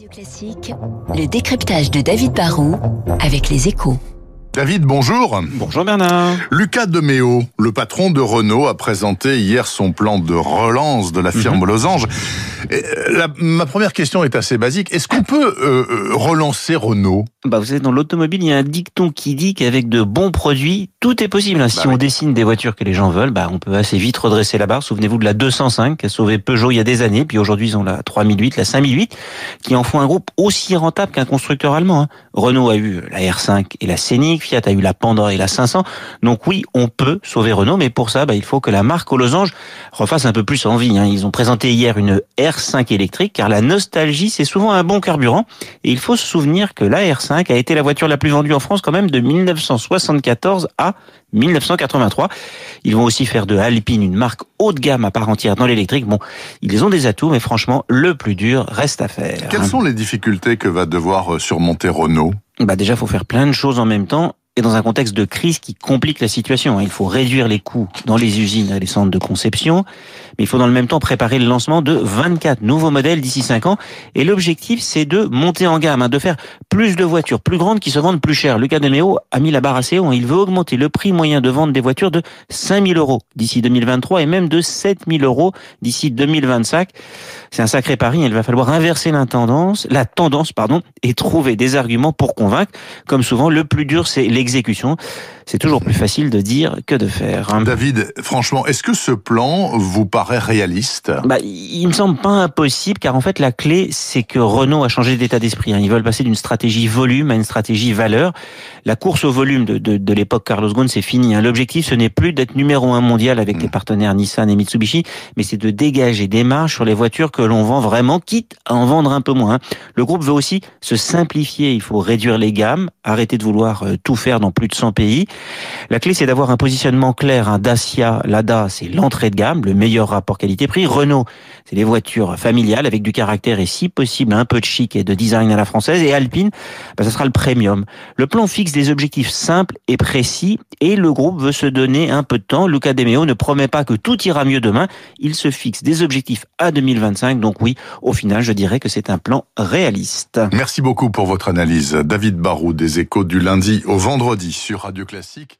Radio Classique, le décryptage de David Barrault avec les échos. David, bonjour. Bonjour Bernard. Lucas Demeo, le patron de Renault, a présenté hier son plan de relance de la firme Mhm. Losange. Et, euh, la- ma première question est assez basique. Est-ce qu'on peut euh, euh, relancer Renault? Bah, vous savez, dans l'automobile, il y a un dicton qui dit qu'avec de bons produits, tout est possible. hein. Si Bah on oui. dessine des voitures que les gens veulent, bah, on peut assez vite redresser la barre. Souvenez-vous de la 205 qui a sauvé Peugeot il y a des années, puis aujourd'hui ils ont la 3008, la 5008, qui en font un groupe aussi rentable qu'un constructeur allemand. hein. Renault a eu la R5 et la Scénic, Fiat a eu la Pandora et la 500. Donc oui, on peut sauver Renault, mais pour ça, bah, il faut que la marque aux losanges refasse un peu plus envie. hein. Ils ont présenté hier une R5 électrique, car la nostalgie, c'est souvent un bon carburant. Et il faut se souvenir que la R5 a été la voiture la plus vendue en France quand même de 1974 à 1983. Ils vont aussi faire de Alpine une marque haut de gamme à part entière dans l'électrique. Bon, ils ont des atouts, mais franchement, le plus dur reste à faire. Quelles sont les difficultés que va devoir surmonter Renault? Bah déjà, faut faire plein de choses en même temps dans un contexte de crise qui complique la situation. hein. Il faut réduire les coûts dans les usines et les centres de conception, mais il faut dans le même temps préparer le lancement de 24 nouveaux modèles d'ici 5 ans. Et l'objectif, c'est de monter en gamme, hein, de faire plus de voitures plus grandes qui se vendent plus cher. Lucas Demeo a mis la barre assez haut. hein. Il veut augmenter le prix moyen de vente des voitures de 5000 euros d'ici 2023 et même de 7000 euros d'ici 2025. C'est un sacré pari. Il va falloir inverser la tendance, la tendance, pardon, et trouver des arguments pour convaincre. Comme souvent, le plus dur, c'est l'exécution. C'est toujours plus facile de dire que de faire. David, franchement, est-ce que ce plan vous paraît réaliste? Bah, il me semble pas impossible, car en fait, la clé, c'est que Renault a changé d'état d'esprit. hein. Ils veulent passer d'une stratégie volume à une stratégie valeur. La course au volume de, de, de l'époque Carlos Ghosn, c'est fini. hein. L'objectif, ce n'est plus d'être numéro un mondial avec les partenaires Nissan et Mitsubishi, mais c'est de dégager des marges sur les voitures que l'on vend vraiment, quitte à en vendre un peu moins. hein. Le groupe veut aussi se simplifier. Il faut réduire les gammes, arrêter de vouloir euh, tout faire dans plus de 100 pays. La clé, c'est d'avoir un positionnement clair. Un Dacia, Lada, c'est l'entrée de gamme, le meilleur rapport qualité-prix. Renault, c'est les voitures familiales avec du caractère et si possible un peu de chic et de design à la française. Et Alpine, bah, ça sera le premium. Le plan fixe des objectifs simples et précis et le groupe veut se donner un peu de temps. Luca De Meo ne promet pas que tout ira mieux demain. Il se fixe des objectifs à 2025. Donc oui, au final, je dirais que c'est un plan réaliste. Merci beaucoup pour votre analyse. David Barou des échos du lundi au vendredi sur Radio Classique.